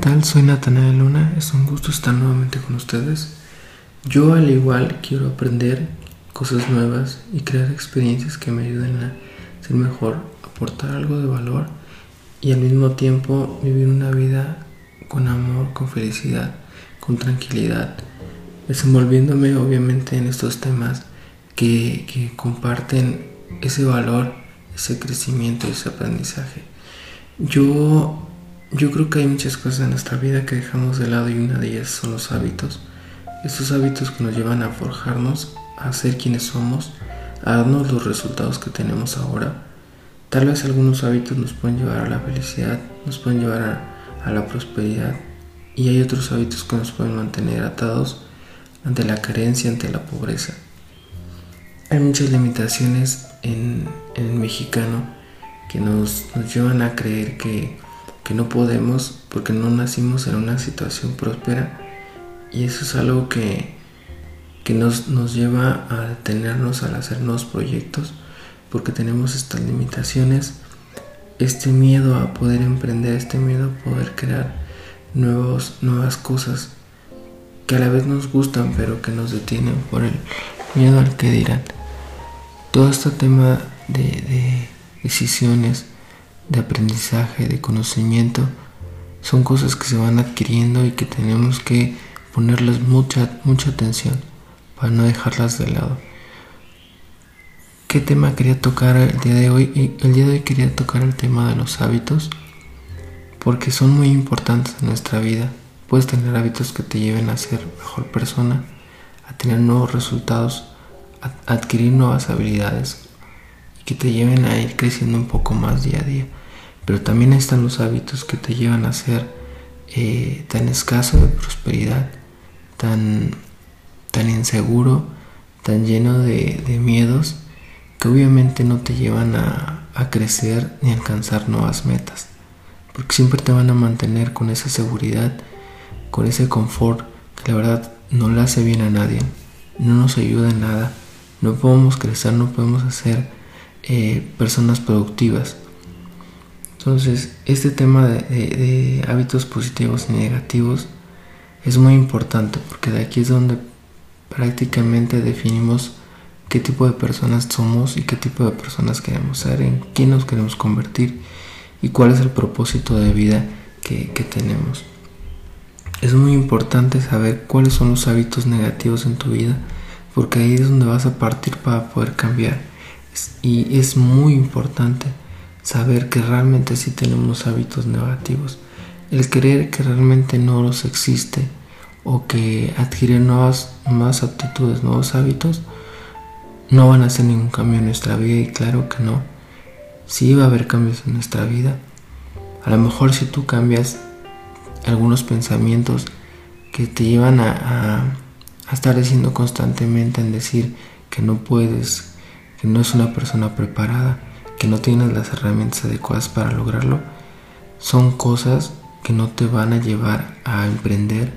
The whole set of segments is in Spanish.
tal? Soy Natanael Luna, es un gusto estar nuevamente con ustedes. Yo al igual quiero aprender cosas nuevas y crear experiencias que me ayuden a ser mejor, aportar algo de valor y al mismo tiempo vivir una vida con amor, con felicidad, con tranquilidad, desenvolviéndome obviamente en estos temas que, que comparten ese valor, ese crecimiento, ese aprendizaje. Yo yo creo que hay muchas cosas en nuestra vida que dejamos de lado y una de ellas son los hábitos. Estos hábitos que nos llevan a forjarnos, a ser quienes somos, a darnos los resultados que tenemos ahora. Tal vez algunos hábitos nos pueden llevar a la felicidad, nos pueden llevar a, la prosperidad y hay otros hábitos que nos pueden mantener atados ante la carencia, ante la pobreza. Hay muchas limitaciones en, el mexicano que nos llevan a creer que que no podemos porque no nacimos en una situación próspera y eso es algo que, que nos, nos lleva a detenernos al hacer nuevos proyectos porque tenemos estas limitaciones, este miedo a poder emprender, este miedo a poder crear nuevos, nuevas cosas que a la vez nos gustan pero que nos detienen por el miedo al que dirán. Todo este tema de, de decisiones, de aprendizaje, de conocimiento, son cosas que se van adquiriendo y que tenemos que ponerles mucha, mucha atención para no dejarlas de lado. ¿Qué tema quería tocar el día de hoy? El día de hoy quería tocar el tema de los hábitos porque son muy importantes en nuestra vida. Puedes tener hábitos que te lleven a ser mejor persona, a tener nuevos resultados, a adquirir nuevas habilidades y que te lleven a ir creciendo un poco más día a día pero también están los hábitos que te llevan a ser eh, tan escaso de prosperidad, tan, tan inseguro, tan lleno de, miedos, que obviamente no te llevan a, a crecer ni alcanzar nuevas metas, porque siempre te van a mantener con esa seguridad, con ese confort que la verdad no le hace bien a nadie, no nos ayuda en nada, no podemos crecer, no podemos hacer eh, personas productivas. Entonces, este tema de, hábitos positivos y negativos es muy importante porque de aquí es donde prácticamente definimos qué tipo de personas somos y qué tipo de personas queremos ser, en quién nos queremos convertir y cuál es el propósito de vida que, tenemos. Es muy importante saber cuáles son los hábitos negativos en tu vida porque ahí es donde vas a partir para poder cambiar. Y es muy importante saber que realmente sí tenemos hábitos negativos, el creer que realmente no los existe o que adquirir nuevas, nuevas aptitudes, nuevos hábitos, no van a hacer ningún cambio en nuestra vida y claro que no. Sí va a haber cambios en nuestra vida. A lo mejor si tú cambias algunos pensamientos que te llevan a, a estar diciendo constantemente en decir que no puedes, que no es una persona preparada, que no tienes las herramientas adecuadas para lograrlo, son cosas que no te van a llevar a emprender,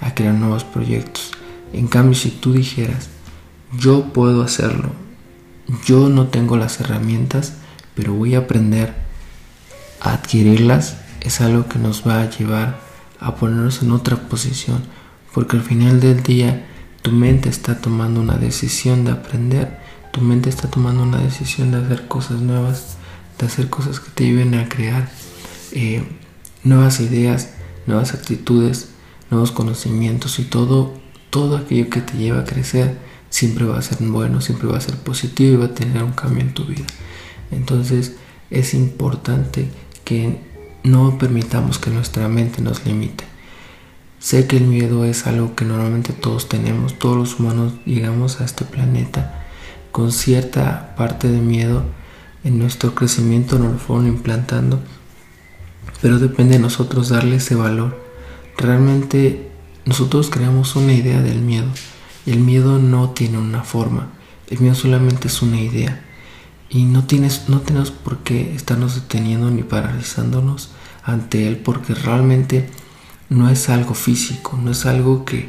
a crear nuevos proyectos. En cambio, si tú dijeras, yo puedo hacerlo, yo no tengo las herramientas, pero voy a aprender a adquirirlas, es algo que nos va a llevar a ponernos en otra posición, porque al final del día tu mente está tomando una decisión de aprender tu mente está tomando una decisión de hacer cosas nuevas, de hacer cosas que te lleven a crear eh, nuevas ideas, nuevas actitudes, nuevos conocimientos y todo, todo aquello que te lleva a crecer siempre va a ser bueno, siempre va a ser positivo y va a tener un cambio en tu vida. Entonces es importante que no permitamos que nuestra mente nos limite. Sé que el miedo es algo que normalmente todos tenemos, todos los humanos llegamos a este planeta con cierta parte de miedo en nuestro crecimiento nos lo fueron implantando, pero depende de nosotros darle ese valor. Realmente nosotros creamos una idea del miedo. El miedo no tiene una forma, el miedo solamente es una idea. Y no, tienes, no tenemos por qué estarnos deteniendo ni paralizándonos ante él, porque realmente no es algo físico, no es algo que,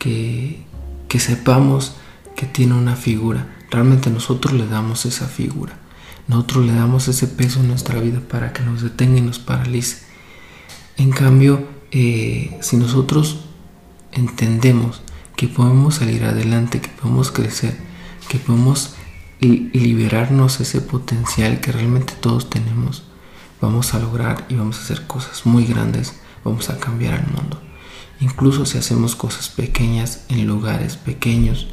que, que sepamos que tiene una figura. Realmente nosotros le damos esa figura. Nosotros le damos ese peso en nuestra vida para que nos detenga y nos paralice. En cambio, eh, si nosotros entendemos que podemos salir adelante, que podemos crecer, que podemos liberarnos ese potencial que realmente todos tenemos, vamos a lograr y vamos a hacer cosas muy grandes, vamos a cambiar el mundo. Incluso si hacemos cosas pequeñas en lugares pequeños,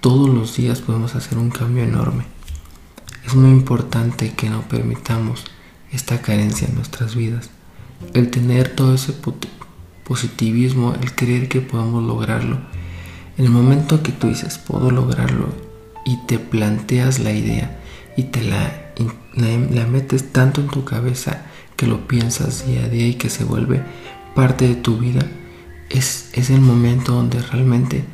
todos los días podemos hacer un cambio enorme. Es muy importante que no permitamos esta carencia en nuestras vidas. El tener todo ese positivismo, el creer que podemos lograrlo. En el momento que tú dices, puedo lograrlo, y te planteas la idea y te la, la, metes tanto en tu cabeza que lo piensas día a día y que se vuelve parte de tu vida, es, es el momento donde realmente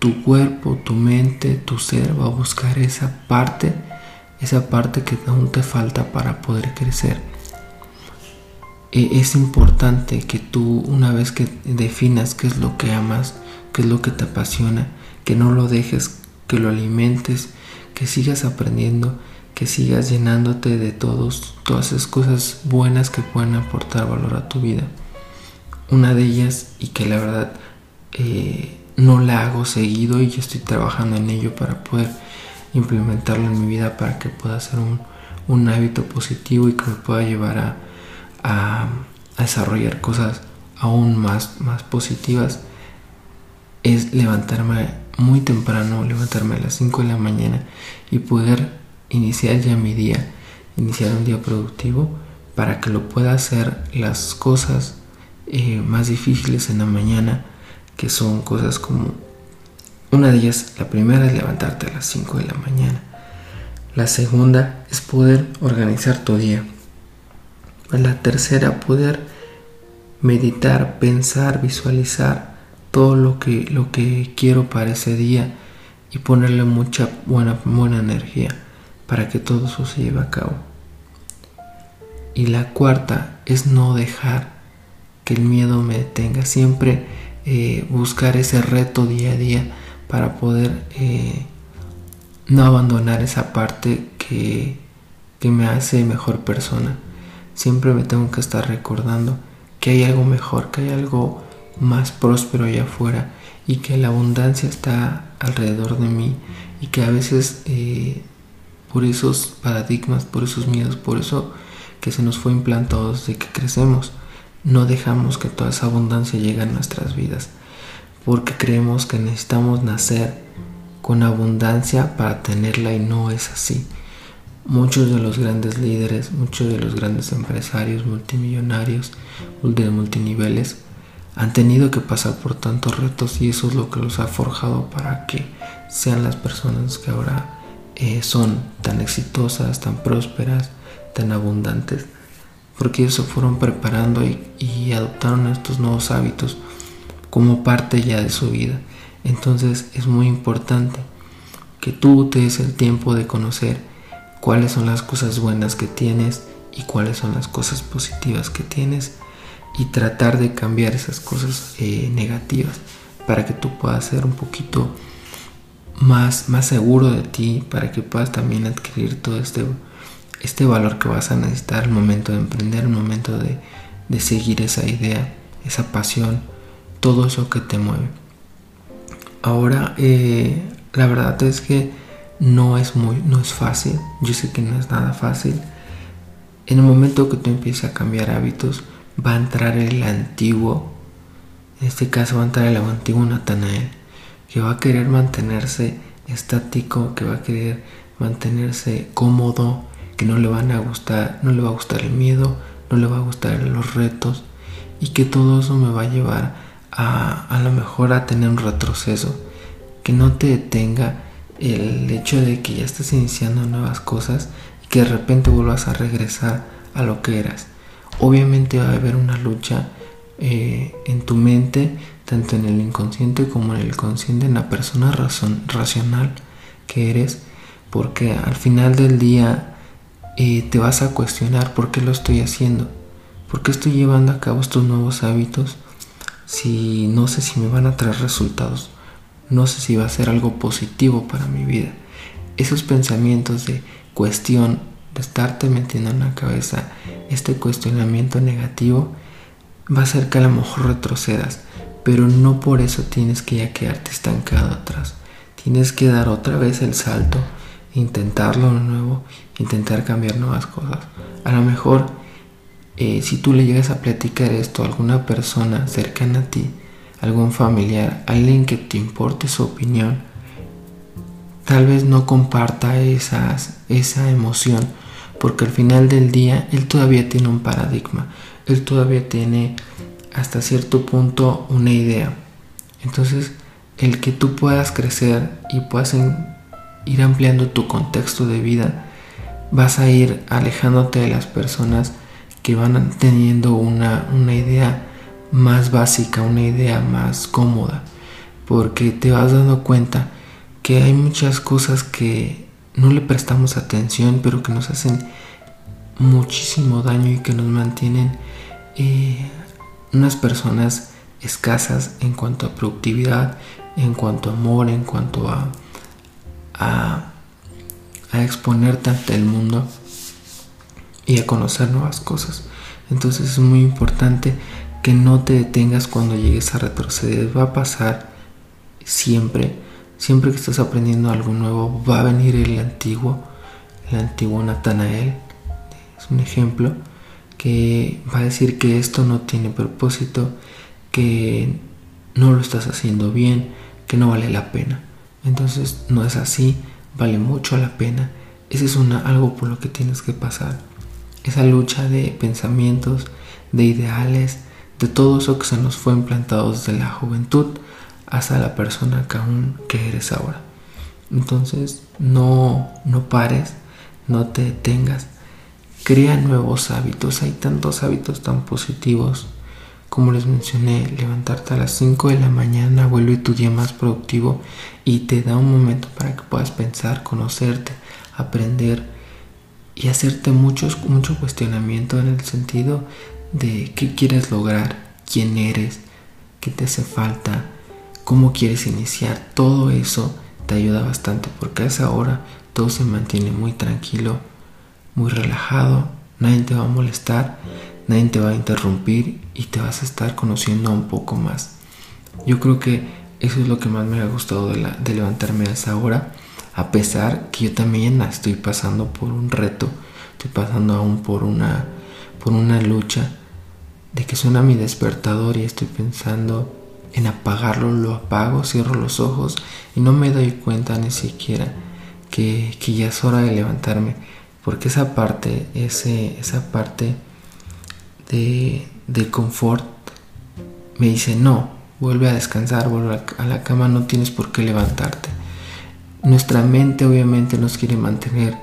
tu cuerpo, tu mente, tu ser va a buscar esa parte, esa parte que aún te falta para poder crecer. E, es importante que tú, una vez que definas qué es lo que amas, qué es lo que te apasiona, que no lo dejes, que lo alimentes, que sigas aprendiendo, que sigas llenándote de todos, todas esas cosas buenas que pueden aportar valor a tu vida. Una de ellas, y que la verdad eh, no la hago seguido y yo estoy trabajando en ello para poder implementarlo en mi vida para que pueda ser un, un hábito positivo y que me pueda llevar a, a, desarrollar cosas aún más, más positivas es levantarme muy temprano, levantarme a las 5 de la mañana y poder iniciar ya mi día, iniciar un día productivo para que lo pueda hacer las cosas eh, más difíciles en la mañana, que son cosas como una de ellas, la primera es levantarte a las 5 de la mañana. La segunda es poder organizar tu día. La tercera, poder meditar, pensar, visualizar todo lo que, lo que quiero para ese día y ponerle mucha buena, buena energía para que todo eso se lleve a cabo. Y la cuarta es no dejar que el miedo me detenga, siempre eh, buscar ese reto día a día para poder eh, no abandonar esa parte que, que me hace mejor persona. Siempre me tengo que estar recordando que hay algo mejor, que hay algo más próspero allá afuera y que la abundancia está alrededor de mí y que a veces eh, por esos paradigmas, por esos miedos, por eso que se nos fue implantado desde que crecemos, no dejamos que toda esa abundancia llegue a nuestras vidas porque creemos que necesitamos nacer con abundancia para tenerla y no es así. Muchos de los grandes líderes, muchos de los grandes empresarios multimillonarios de multiniveles han tenido que pasar por tantos retos y eso es lo que los ha forjado para que sean las personas que ahora eh, son tan exitosas, tan prósperas, tan abundantes, porque ellos se fueron preparando y, adoptaron estos nuevos hábitos como parte ya de su vida. Entonces es muy importante que tú te des el tiempo de conocer cuáles son las cosas buenas que tienes y cuáles son las cosas positivas que tienes y tratar de cambiar esas cosas eh, negativas para que tú puedas ser un poquito más, más seguro de ti, para que puedas también adquirir todo este, este valor que vas a necesitar al momento de emprender, al momento de, de seguir esa idea, esa pasión, todo eso que te mueve. Ahora, eh, la verdad es que no es muy, no es fácil. Yo sé que no es nada fácil. En el momento que tú empieces a cambiar hábitos, va a entrar el antiguo, en este caso va a entrar el antiguo Natanael, que va a querer mantenerse estático, que va a querer mantenerse cómodo, que no le van a gustar, no le va a gustar el miedo, no le va a gustar los retos y que todo eso me va a llevar a a lo mejor a tener un retroceso, que no te detenga el hecho de que ya estás iniciando nuevas cosas y que de repente vuelvas a regresar a lo que eras. Obviamente va a haber una lucha eh, en tu mente, tanto en el inconsciente como en el consciente, en la persona razón, racional que eres, porque al final del día eh, te vas a cuestionar por qué lo estoy haciendo, por qué estoy llevando a cabo estos nuevos hábitos si no sé si me van a traer resultados no sé si va a ser algo positivo para mi vida. Esos pensamientos de cuestión, de estarte metiendo en la cabeza este cuestionamiento negativo, va a ser que a lo mejor retrocedas, pero no por eso tienes que ya quedarte estancado atrás. Tienes que dar otra vez el salto, intentarlo de nuevo, intentar cambiar nuevas cosas. A lo mejor, eh, si tú le llegas a platicar esto a alguna persona cercana a ti, algún familiar, alguien que te importe su opinión, tal vez no comparta esas, esa emoción, porque al final del día él todavía tiene un paradigma, él todavía tiene hasta cierto punto una idea. Entonces, el que tú puedas crecer y puedas ir ampliando tu contexto de vida, vas a ir alejándote de las personas que van teniendo una, una idea más básica, una idea más cómoda, porque te vas dando cuenta que hay muchas cosas que no le prestamos atención, pero que nos hacen muchísimo daño y que nos mantienen eh, unas personas escasas en cuanto a productividad, en cuanto a amor, en cuanto a, a, exponerte ante el mundo y a conocer nuevas cosas. Entonces es muy importante que no te detengas cuando llegues a retroceder. Va a pasar siempre. Siempre que estás aprendiendo algo nuevo, va a venir el antiguo, el antiguo Natanael. Es un ejemplo que va a decir que esto no tiene propósito, que no lo estás haciendo bien, que no vale la pena. Entonces no es así, vale mucho la pena. Ese es una, algo por lo que tienes que pasar. Esa lucha de pensamientos, de ideales, de todo eso que se nos fue implantado desde la juventud hasta la persona que aún que eres ahora. Entonces, no, no pares, no te detengas, crea nuevos hábitos. Hay tantos hábitos tan positivos. Como les mencioné, levantarte a las 5 de la mañana vuelve tu día más productivo y te da un momento para que puedas pensar, conocerte, aprender y hacerte muchos, mucho cuestionamiento en el sentido de qué quieres lograr, quién eres, qué te hace falta, cómo quieres iniciar. Todo eso te ayuda bastante porque a esa hora todo se mantiene muy tranquilo, muy relajado, nadie te va a molestar, nadie te va a interrumpir y te vas a estar conociendo un poco más. Yo creo que eso es lo que más me ha gustado de, levantarme a esa hora, a pesar que yo también estoy pasando por un reto, estoy pasando aún por una, por una lucha de que suena mi despertador y estoy pensando en apagarlo, lo apago, cierro los ojos y no me doy cuenta ni siquiera que, ya es hora de levantarme. Porque esa parte, ese, esa parte de, confort me dice, no, vuelve a descansar, vuelve a la cama, no tienes por qué levantarte. Nuestra mente obviamente nos quiere mantener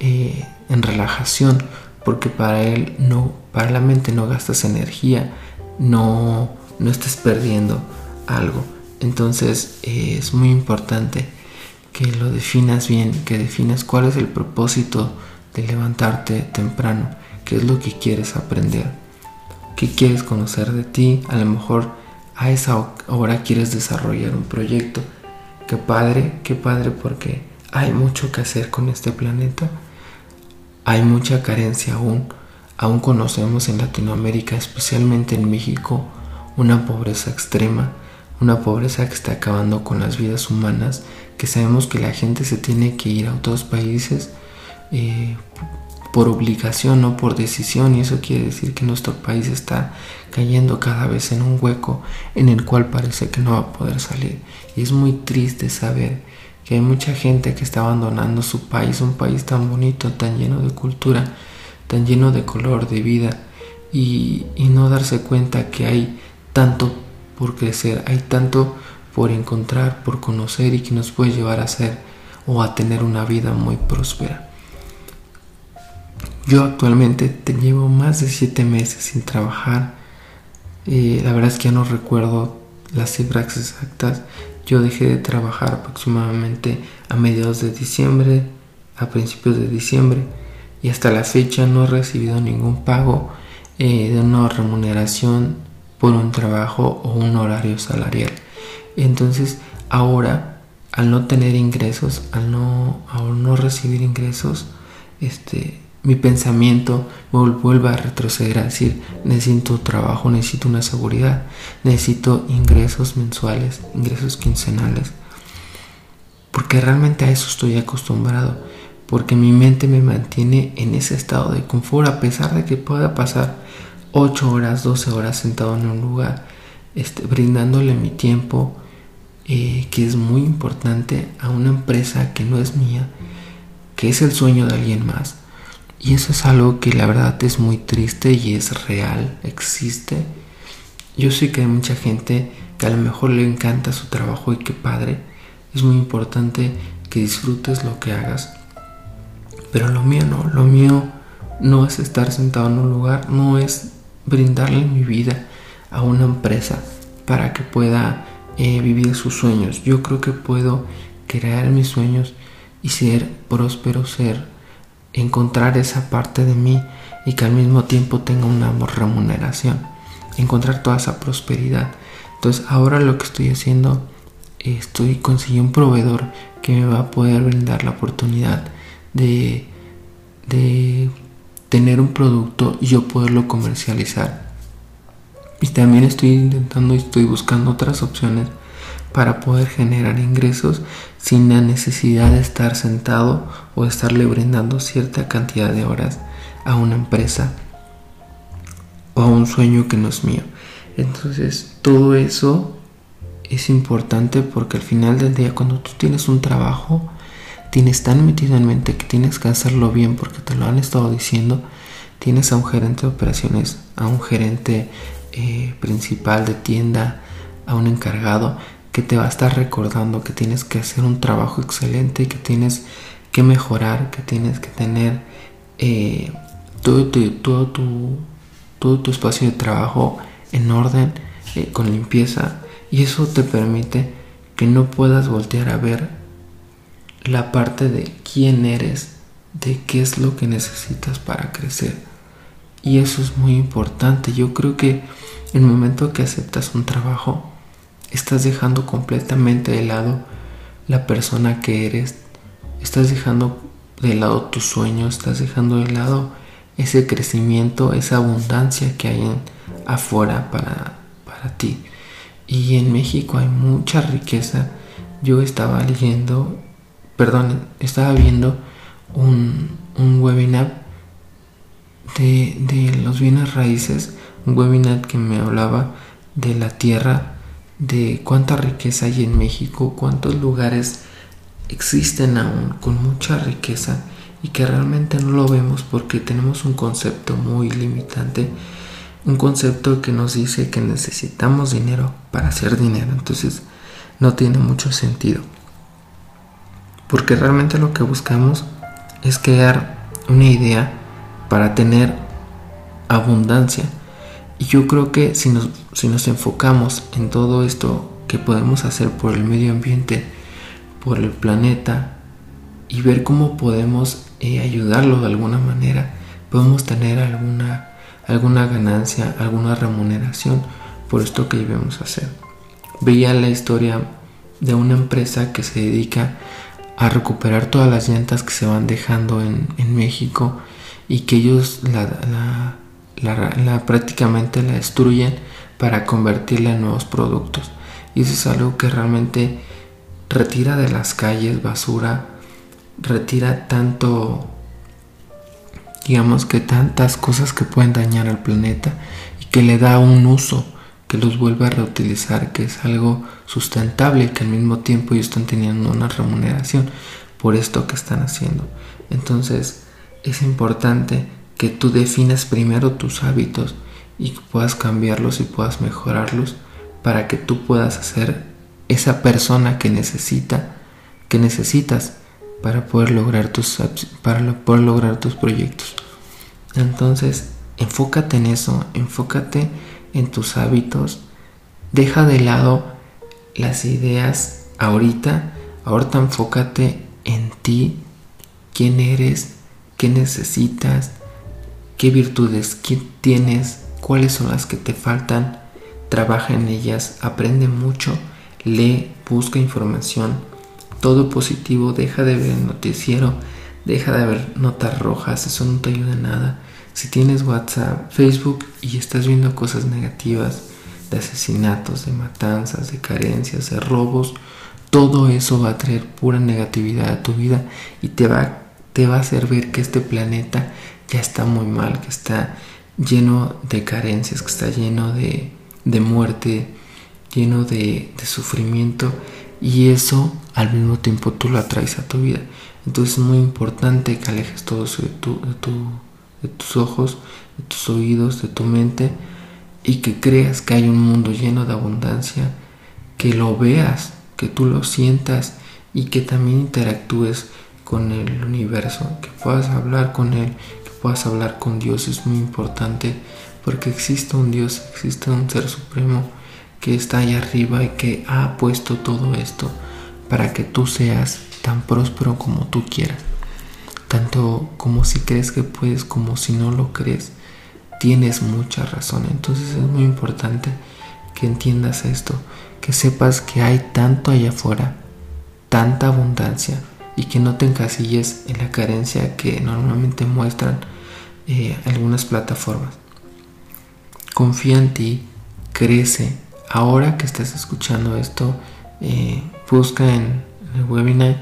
eh, en relajación, porque para él no, para la mente no gastas energía, no, no estés perdiendo algo. Entonces eh, es muy importante que lo definas bien, que definas cuál es el propósito de levantarte temprano, qué es lo que quieres aprender, qué quieres conocer de ti, a lo mejor a esa hora quieres desarrollar un proyecto. Qué padre, qué padre porque hay mucho que hacer con este planeta hay mucha carencia aún. Aún conocemos en Latinoamérica, especialmente en México, una pobreza extrema, una pobreza que está acabando con las vidas humanas, que sabemos que la gente se tiene que ir a otros países eh, por obligación, no por decisión, y eso quiere decir que nuestro país está cayendo cada vez en un hueco en el cual parece que no va a poder salir. Y es muy triste saber que hay mucha gente que está abandonando su país, un país tan bonito, tan lleno de cultura, tan lleno de color, de vida, y, no darse cuenta que hay tanto por crecer, hay tanto por encontrar, por conocer y que nos puede llevar a ser o a tener una vida muy próspera. Yo actualmente te llevo más de siete meses sin trabajar. Eh, la verdad es que ya no recuerdo las cifras exactas, yo dejé de trabajar aproximadamente a mediados de diciembre, a principios de diciembre, y hasta la fecha no he recibido ningún pago eh, de una remuneración por un trabajo o un horario salarial. Entonces, ahora, al no tener ingresos, al no, no recibir ingresos, este, mi pensamiento vuelva a retroceder a decir, necesito trabajo, necesito una seguridad, necesito ingresos mensuales, ingresos quincenales. Porque realmente a eso estoy acostumbrado, porque mi mente me mantiene en ese estado de confort a pesar de que pueda pasar 8 horas, 12 horas sentado en un lugar, este, brindándole mi tiempo, eh, que es muy importante a una empresa que no es mía, que es el sueño de alguien más y eso es algo que la verdad es muy triste y es real, existe. Yo sé que hay mucha gente que a lo mejor le encanta su trabajo y que padre. Es muy importante que disfrutes lo que hagas. Pero lo mío no, lo mío no es estar sentado en un lugar, no es brindarle mi vida a una empresa para que pueda eh, vivir sus sueños. Yo creo que puedo crear mis sueños y ser próspero, ser encontrar esa parte de mí y que al mismo tiempo tenga una remuneración, encontrar toda esa prosperidad. Entonces ahora lo que estoy haciendo, estoy consiguiendo un proveedor que me va a poder brindar la oportunidad de, de tener un producto y yo poderlo comercializar. Y también estoy intentando y estoy buscando otras opciones para poder generar ingresos sin la necesidad de estar sentado o estarle brindando cierta cantidad de horas a una empresa o a un sueño que no es mío. Entonces todo eso es importante porque al final del día cuando tú tienes un trabajo tienes tan metido en mente que tienes que hacerlo bien porque te lo han estado diciendo, tienes a un gerente de operaciones, a un gerente eh, principal de tienda, a un encargado que te va a estar recordando que tienes que hacer un trabajo excelente, que tienes que mejorar, que tienes que tener eh, todo, tu, todo, tu, todo tu espacio de trabajo en orden, eh, con limpieza, y eso te permite que no puedas voltear a ver la parte de quién eres, de qué es lo que necesitas para crecer. Y eso es muy importante. Yo creo que el momento que aceptas un trabajo, estás dejando completamente de lado la persona que eres, estás dejando de lado tus sueños, estás dejando de lado ese crecimiento, esa abundancia que hay en, afuera para, para ti. Y en México hay mucha riqueza. Yo estaba leyendo, perdón, estaba viendo un, un webinar de, de los bienes raíces, un webinar que me hablaba de la tierra de cuánta riqueza hay en México, cuántos lugares existen aún con mucha riqueza y que realmente no lo vemos porque tenemos un concepto muy limitante, un concepto que nos dice que necesitamos dinero para hacer dinero, entonces no tiene mucho sentido. Porque realmente lo que buscamos es crear una idea para tener abundancia y yo creo que si nos, si nos enfocamos en todo esto que podemos hacer por el medio ambiente, por el planeta, y ver cómo podemos eh, ayudarlo de alguna manera, podemos tener alguna, alguna ganancia, alguna remuneración por esto que debemos hacer. Veía la historia de una empresa que se dedica a recuperar todas las llantas que se van dejando en, México y que ellos la la, prácticamente la destruyen para convertirla en nuevos productos. Y eso es algo que realmente retira de las calles basura, retira tanto, digamos que tantas cosas que pueden dañar al planeta y que le da un uso, que los vuelve a reutilizar, que es algo sustentable y que al mismo tiempo ellos están teniendo una remuneración por esto que están haciendo. Entonces es importante que tú definas primero tus hábitos y que puedas cambiarlos y puedas mejorarlos para que tú puedas hacer esa persona que necesita, que necesitas para poder lograr tus para lograr tus proyectos. Entonces, enfócate en eso, enfócate en tus hábitos, deja de lado las ideas ahorita, ahorita enfócate en ti, quién eres, qué necesitas, qué virtudes tienes, cuáles son las que te faltan, trabaja en ellas, aprende mucho, lee, busca información, todo positivo, deja de ver el noticiero, deja de haber notas rojas, eso no te ayuda nada. Si tienes WhatsApp, Facebook y estás viendo cosas negativas, de asesinatos, de matanzas, de carencias, de robos, todo eso va a traer pura negatividad a tu vida y te va, te va a hacer ver que este planeta ya está muy mal, que está lleno de carencias, que está lleno de, de muerte, lleno de, sufrimiento y eso al mismo tiempo tú lo atraes a tu vida. Entonces es muy importante que alejes todo eso de, tu, de, tu, de tus ojos, de tus oídos, de tu mente y que creas que hay un mundo lleno de abundancia, que lo veas, que tú lo sientas y que también interactúes con el universo, que puedas hablar con él, que puedas hablar con Dios es muy importante porque existe un Dios, existe un ser supremo que está ahí arriba y que ha puesto todo esto para que tú seas tan próspero como tú quieras. Tanto como si crees que puedes como si no lo crees. Tienes mucha razón. Entonces es muy importante que entiendas esto. Que sepas que hay tanto allá afuera. Tanta abundancia. Y que no te encasilles en la carencia que normalmente muestran eh, algunas plataformas. Confía en ti. Crece. Ahora que estás escuchando esto, eh, busca en el webinar,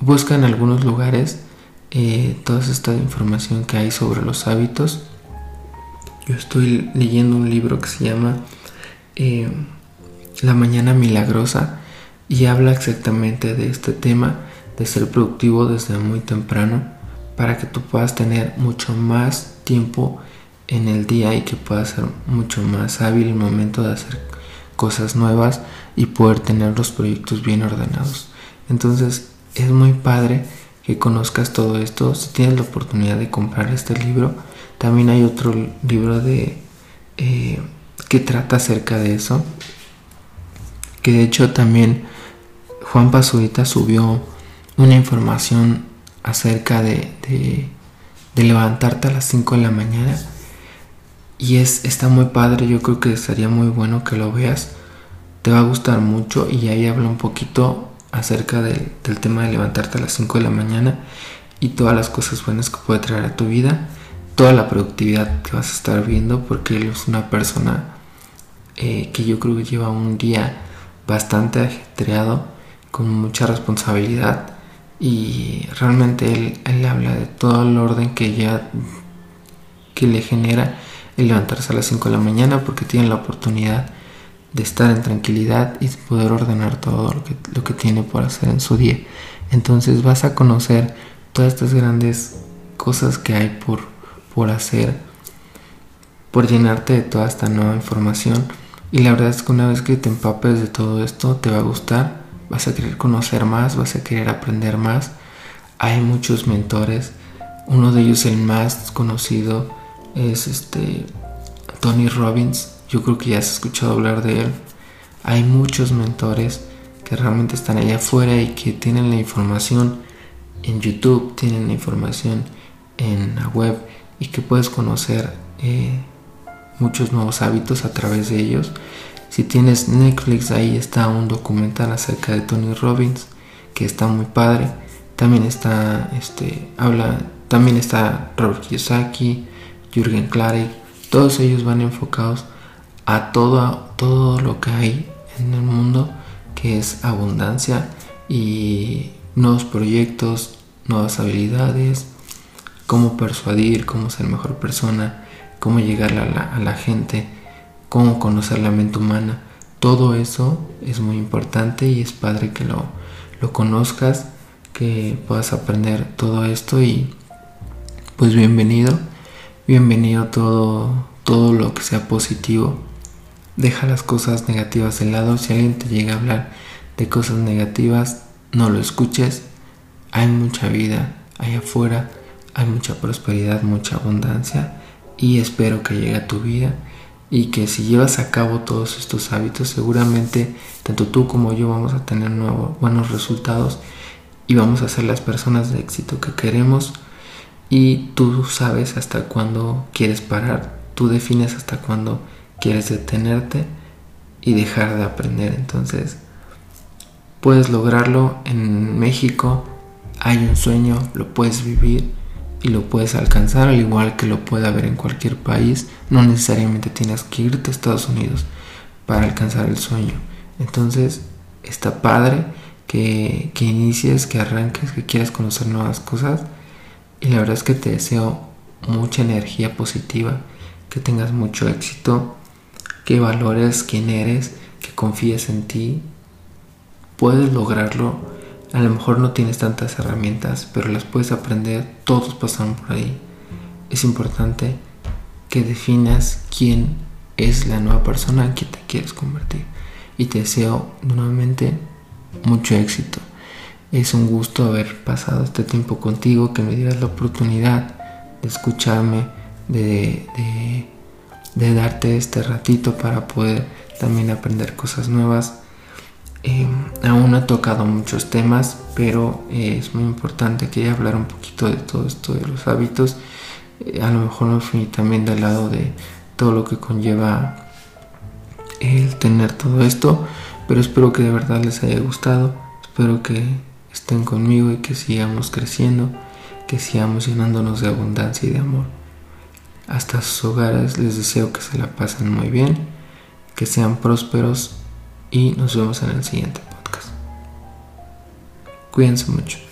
busca en algunos lugares eh, toda esta información que hay sobre los hábitos. Yo estoy leyendo un libro que se llama eh, La Mañana Milagrosa y habla exactamente de este tema de ser productivo desde muy temprano para que tú puedas tener mucho más tiempo en el día y que puedas ser mucho más hábil el momento de hacer cosas nuevas y poder tener los proyectos bien ordenados. Entonces es muy padre que conozcas todo esto. Si tienes la oportunidad de comprar este libro, también hay otro libro de eh, que trata acerca de eso. Que de hecho también Juan Pazurita subió una información acerca de, de, levantarte a las 5 de la mañana. Y es, está muy padre, yo creo que sería muy bueno que lo veas. Te va a gustar mucho y ahí habla un poquito acerca del tema de levantarte a las 5 de la mañana y todas las cosas buenas que puede traer a tu vida, toda la productividad que vas a estar viendo, porque él es una persona eh, que yo creo que lleva un día bastante ajetreado, con mucha responsabilidad y realmente él, él habla de todo el orden que ya que le genera el levantarse a las 5 de la mañana porque tiene la oportunidad de estar en tranquilidad y poder ordenar todo lo que, lo que tiene por hacer en su día. Entonces vas a conocer todas estas grandes cosas que hay por, por hacer, por llenarte de toda esta nueva información. Y la verdad es que una vez que te empapes de todo esto, te va a gustar, vas a querer conocer más, vas a querer aprender más. Hay muchos mentores, uno de ellos el más conocido es este Tony Robbins, yo creo que ya has escuchado hablar de él. Hay muchos mentores que realmente están allá afuera y que tienen la información en YouTube, tienen la información en la web y que puedes conocer eh, muchos nuevos hábitos a través de ellos. Si tienes Netflix, ahí está un documental acerca de Tony Robbins que está muy padre. También está, este, habla, también está Robert Kiyosaki, Jürgen Klarik. Todos ellos van enfocados a todo, todo lo que hay en el mundo, que es abundancia y nuevos proyectos, nuevas habilidades, cómo persuadir, cómo ser mejor persona, cómo llegar a la, a la gente, cómo conocer la mente humana. Todo eso es muy importante y es padre que lo, lo conozcas, que puedas aprender todo esto y pues bienvenido, bienvenido todo, todo lo que sea positivo Deja las cosas negativas de lado. Si alguien te llega a hablar de cosas negativas, no lo escuches. Hay mucha vida allá afuera, hay mucha prosperidad, mucha abundancia y espero que llegue a tu vida y que si llevas a cabo todos estos hábitos seguramente tanto tú como yo vamos a tener nuevos, buenos resultados y vamos a ser las personas de éxito que queremos y tú sabes hasta cuándo quieres parar, tú defines hasta cuándo quieres detenerte y dejar de aprender. Entonces, puedes lograrlo en México. hay un sueño, lo puedes vivir y lo puedes alcanzar al igual que lo puede haber en cualquier país. No necesariamente tienes que irte a Estados Unidos para alcanzar el sueño. Entonces está padre que, que inicies, que arranques, que quieras conocer nuevas cosas. Y la verdad es que te deseo mucha energía positiva, que tengas mucho éxito, que valores quién eres, que confíes en ti. Puedes lograrlo a lo mejor no tienes tantas herramientas, pero las puedes aprender, todos pasan por ahí. Es importante que definas quién es la nueva persona en que te quieres convertir. Y te deseo nuevamente mucho éxito. Es un gusto haber pasado este tiempo contigo, que me dieras la oportunidad de escucharme, de, de, darte este ratito para poder también aprender cosas nuevas eh, aún no he tocado muchos temas, pero es muy importante que hablar un poquito de todo esto de los hábitos. Eh, a lo mejor no fui también del lado de todo lo que conlleva el tener todo esto, pero espero que de verdad les haya gustado. Espero que estén conmigo y que sigamos creciendo, que sigamos llenándonos de abundancia y de amor. Hasta sus hogares les deseo que se la pasen muy bien, que sean prósperos y nos vemos en el siguiente podcast. Cuídense mucho.